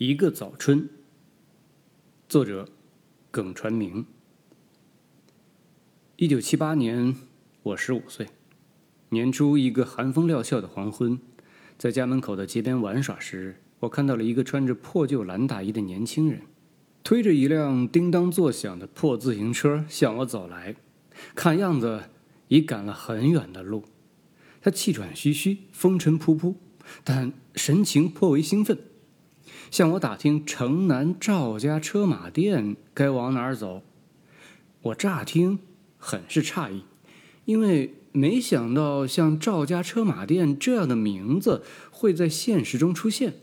一个早春，作者耿传明。一九七八年，我十五岁。年初一个寒风料峭的黄昏，在家门口的街边玩耍时，我看到了一个穿着破旧蓝大衣的年轻人，推着一辆叮当作响的破自行车向我走来。看样子已赶了很远的路。他气喘吁吁，风尘仆仆，但神情颇为兴奋，向我打听城南赵家车马店该往哪儿走。我乍听很是诧异，因为。没想到像赵家车马店这样的名字会在现实中出现，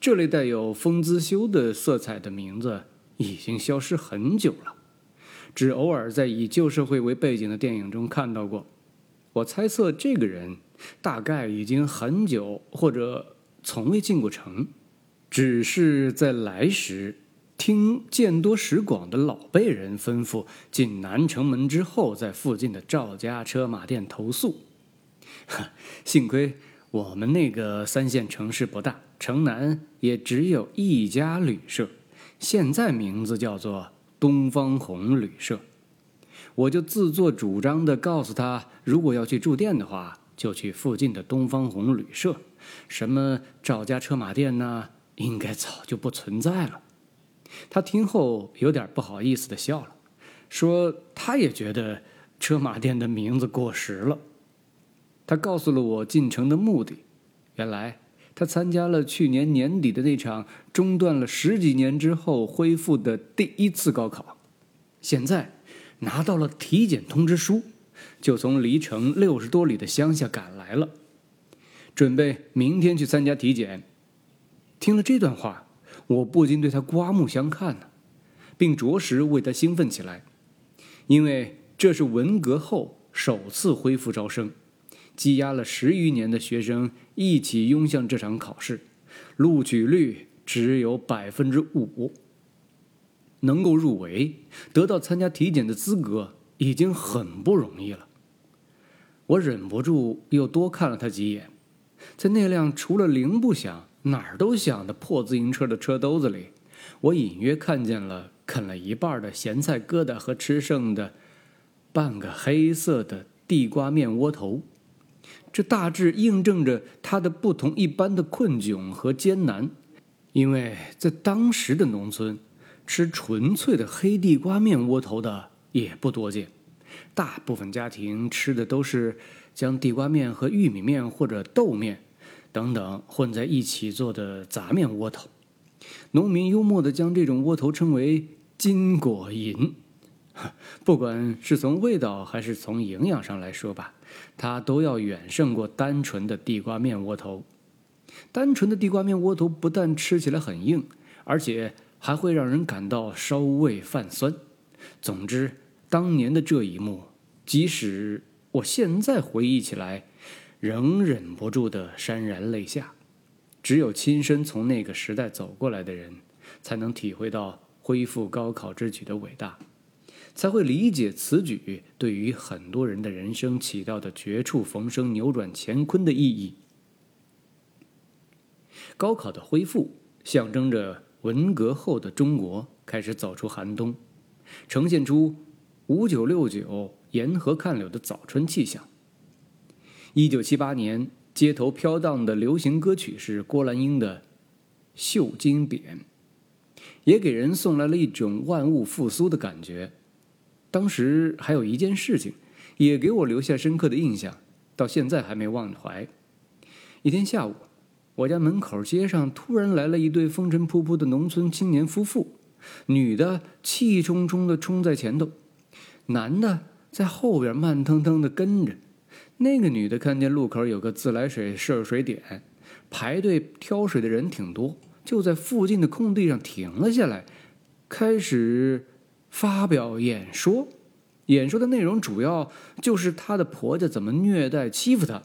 这类带有风姿修的色彩的名字已经消失很久了，只偶尔在以旧社会为背景的电影中看到过。我猜测这个人大概已经很久或者从未进过城，只是在来时。听见多识广的老辈人吩咐，进南城门之后，在附近的赵家车马店投宿。幸亏我们那个三线城市不大，城南也只有一家旅社，现在名字叫做东方红旅社。我就自作主张地告诉他，如果要去住店的话，就去附近的东方红旅社。什么赵家车马店呢？应该早就不存在了。他听后有点不好意思的笑了，说他也觉得车马店的名字过时了。他告诉了我进城的目的，原来他参加了去年年底的那场中断了十几年之后恢复的第一次高考，现在拿到了体检通知书，就从离城六十多里的乡下赶来了，准备明天去参加体检。听了这段话。我不禁对他刮目相看呢，并着实为他兴奋起来，因为这是文革后首次恢复招生，积压了十余年的学生一起涌向这场考试，录取率只有百分之五，能够入围，得到参加体检的资格已经很不容易了。我忍不住又多看了他几眼，在那辆除了铃不响。哪儿都响的破自行车的车兜子里，我隐约看见了啃了一半的咸菜疙瘩和吃剩的半个黑色的地瓜面窝头。这大致印证着他的不同一般的困窘和艰难，因为在当时的农村，吃纯粹的黑地瓜面窝头的也不多见，大部分家庭吃的都是将地瓜面和玉米面或者豆面。等等混在一起做的杂面窝头，农民幽默地将这种窝头称为“金果银”。不管是从味道还是从营养上来说吧，它都要远胜过单纯的地瓜面窝头。单纯的地瓜面窝头不但吃起来很硬，而且还会让人感到烧胃泛酸。总之，当年的这一幕，即使我现在回忆起来。仍忍不住的潸然泪下，只有亲身从那个时代走过来的人，才能体会到恢复高考之举的伟大，才会理解此举对于很多人的人生起到的绝处逢生、扭转乾坤的意义。高考的恢复，象征着文革后的中国开始走出寒冬，呈现出五九六九沿河看柳的早春气象。一九七八年，街头飘荡的流行歌曲是郭兰英的《绣金匾》，也给人送来了一种万物复苏的感觉。当时还有一件事情，也给我留下深刻的印象，到现在还没忘怀。一天下午，我家门口街上突然来了一对风尘仆仆的农村青年夫妇，女的气冲冲地冲在前头，男的在后边慢腾腾地跟着。那个女的看见路口有个自来水涉水点，排队挑水的人挺多，就在附近的空地上停了下来，开始发表演说。演说的内容主要就是她的婆家怎么虐待欺负她。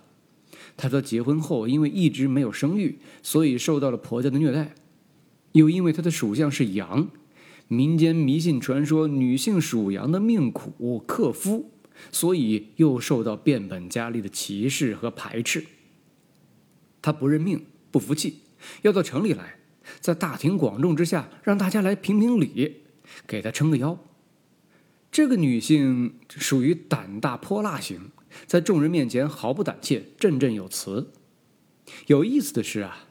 她说结婚后因为一直没有生育，所以受到了婆家的虐待，又因为她的属相是羊，民间迷信传说女性属羊的命苦克夫。所以又受到变本加厉的歧视和排斥。他不认命，不服气，要到城里来，在大庭广众之下让大家来评评理，给他撑个腰。这个女性属于胆大泼辣型，在众人面前毫不胆怯，振振有词。有意思的是啊，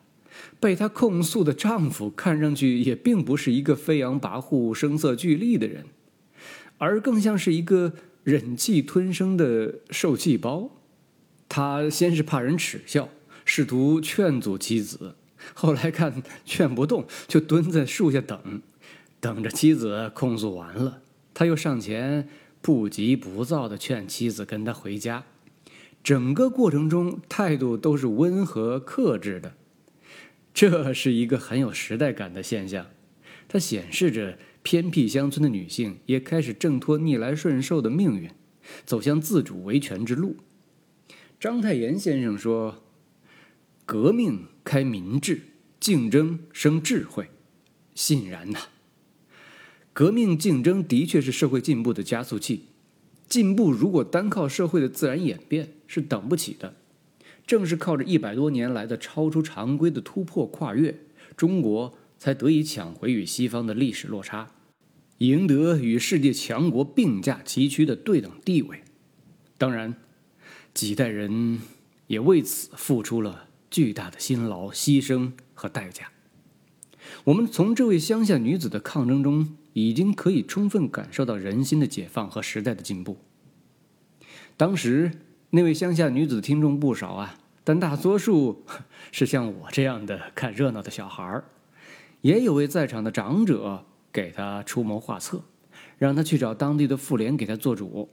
被她控诉的丈夫看上去也并不是一个飞扬跋扈、声色俱厉的人，而更像是一个忍气吞声的受气包。他先是怕人耻笑，试图劝阻妻子，后来看劝不动，就蹲在树下等，等着妻子控诉完了。他又上前不急不躁的劝妻子跟他回家，整个过程中态度都是温和克制的，这是一个很有时代感的现象。它显示着偏僻乡村的女性也开始挣脱逆来顺受的命运，走向自主维权之路。章太炎先生说：“革命开民智，竞争生智慧。”信然呐。革命竞争的确是社会进步的加速器，进步如果单靠社会的自然演变是等不起的。正是靠着一百多年来的超出常规的突破跨越，中国才得以抢回与西方的历史落差，赢得与世界强国并驾齐驱的对等地位。当然，几代人也为此付出了巨大的辛劳、牺牲和代价。我们从这位乡下女子的抗争中。已经可以充分感受到人心的解放和时代的进步。当时那位乡下女子听众不少啊，但大多数 是像我这样的看热闹的小孩儿。也有位在场的长者给他出谋划策，让他去找当地的妇联给他做主。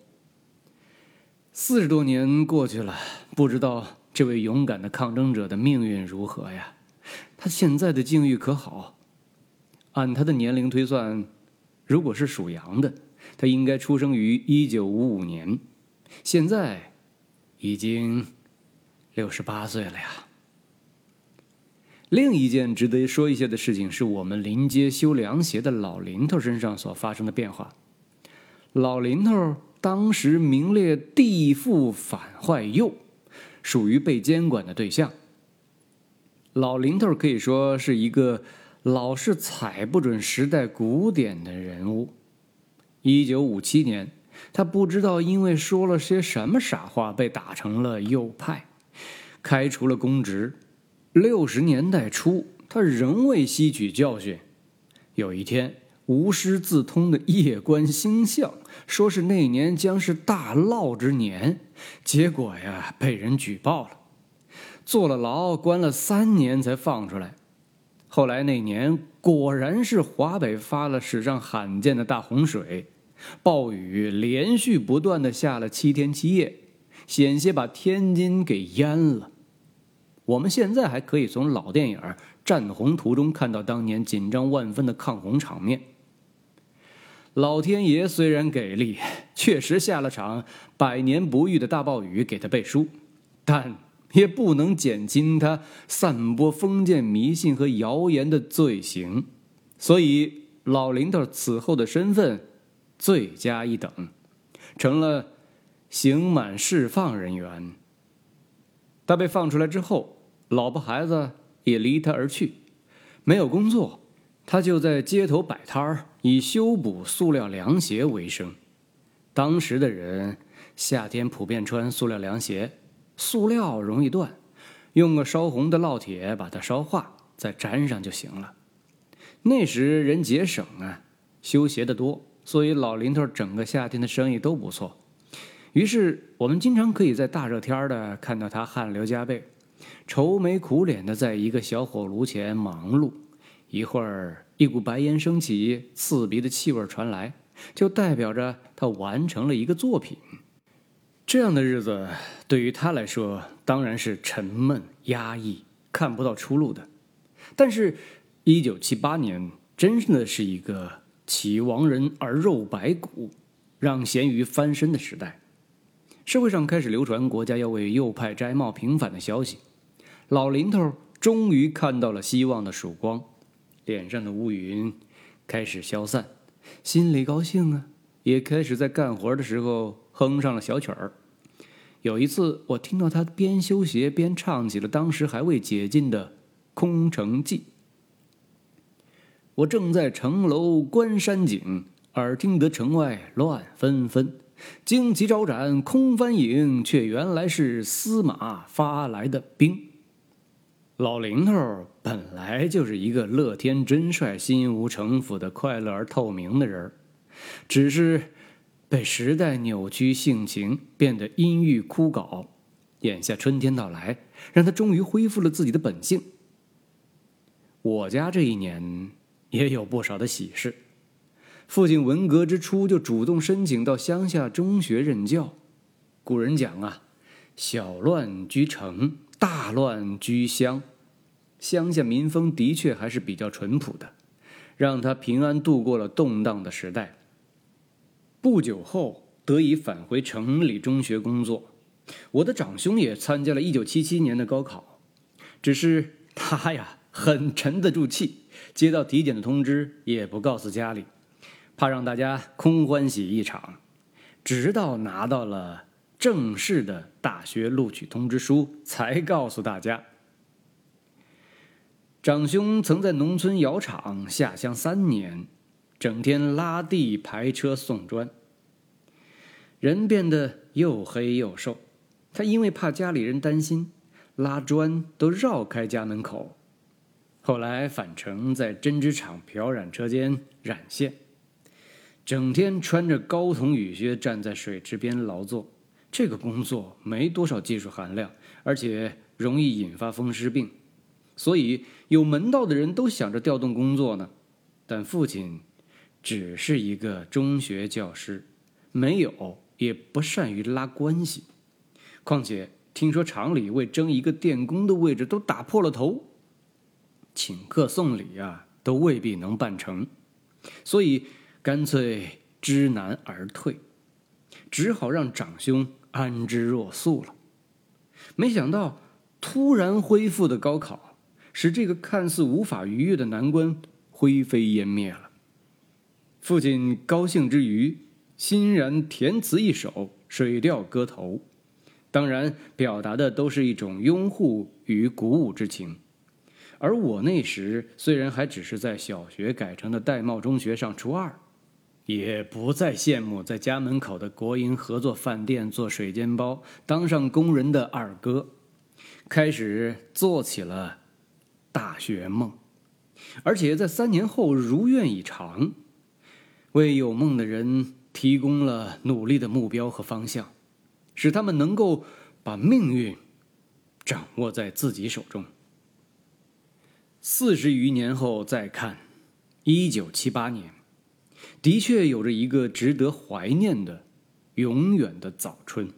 四十多年过去了，不知道这位勇敢的抗争者的命运如何呀？他现在的境遇可好？按他的年龄推算。如果是属羊的，他应该出生于一九五五年，现在已经六十八岁了呀。另一件值得说一下的事情，是我们临街修凉鞋的老林头身上所发生的变化。老林头当时名列地富反坏右，属于被监管的对象。老林头可以说是一个。老是踩不准时代古典的人物。一九五七年，他不知道因为说了些什么傻话，被打成了右派，开除了公职。六十年代初，他仍未吸取教训。有一天，无师自通的夜观星象，说是那年将是大涝之年，结果呀，被人举报了，坐了牢，关了三年才放出来。后来那年果然是华北发了史上罕见的大洪水，暴雨连续不断的下了七天七夜，险些把天津给淹了。我们现在还可以从老电影《战洪图》中看到当年紧张万分的抗洪场面。老天爷虽然给力，确实下了场百年不遇的大暴雨给他背书，但。也不能减轻他散播封建迷信和谣言的罪行，所以老林头此后的身份罪加一等，成了刑满释放人员。他被放出来之后，老婆孩子也离他而去，没有工作，他就在街头摆摊儿，以修补塑料凉鞋为生。当时的人夏天普遍穿塑料凉鞋。塑料容易断，用个烧红的烙铁把它烧化，再粘上就行了。那时人节省啊，修鞋的多，所以老林头整个夏天的生意都不错。于是我们经常可以在大热天的看到他汗流浃背、愁眉苦脸的在一个小火炉前忙碌。一会儿一股白烟升起，刺鼻的气味传来，就代表着他完成了一个作品。这样的日子对于他来说当然是沉闷压抑、看不到出路的。但是，一九七八年真的是一个起亡人而肉白骨，让咸鱼翻身的时代。社会上开始流传国家要为右派摘帽平反的消息。老林头终于看到了希望的曙光，脸上的乌云开始消散，心里高兴啊，也开始在干活的时候哼上了小曲儿。有一次，我听到他边修鞋边唱起了当时还未解禁的《空城计》。我正在城楼观山景，耳听得城外乱纷纷，旌旗招展，空翻影，却原来是司马发来的兵。老林头本来就是一个乐天真率、心无城府的快乐而透明的人只是被时代扭曲性情，变得阴郁枯槁。眼下春天到来，让他终于恢复了自己的本性。我家这一年也有不少的喜事。父亲文革之初就主动申请到乡下中学任教。古人讲啊，小乱居城，大乱居乡。乡下民风的确还是比较淳朴的，让他平安度过了动荡的时代。不久后，得以返回城里中学工作。我的长兄也参加了1977年的高考，只是他呀。很沉得住气，接到体检的通知也不告诉家里，怕让大家空欢喜一场。直到拿到了正式的大学录取通知书，才告诉大家。长兄曾在农村窑厂下乡三年，整天拉地排车送砖，人变得又黑又瘦。他因为怕家里人担心，拉砖都绕开家门口。后来返程在针织厂漂染车间染线，整天穿着高筒雨靴站在水池边劳作。这个工作没多少技术含量，而且容易引发风湿病，所以有门道的人都想着调动工作呢。但父亲只是一个中学教师，没有也不善于拉关系。况且听说厂里为争一个电工的位置都打破了头。请客送礼啊，都未必能办成，所以干脆知难而退，只好让长兄安之若素了。没想到突然恢复的高考，使这个看似无法逾越的难关灰飞烟灭了。父亲高兴之余，欣然填词一首《水调歌头》，当然表达的都是一种拥护与鼓舞之情。而我那时虽然还只是在小学改成的戴帽中学上初二，也不再羡慕在家门口的国营合作饭店做水煎包、当上工人的二哥，开始做起了大学梦，而且在三年后如愿以偿，为有梦的人提供了努力的目标和方向，使他们能够把命运掌握在自己手中。四十余年后再看，一九七八年，的确有着一个值得怀念的永远的早春。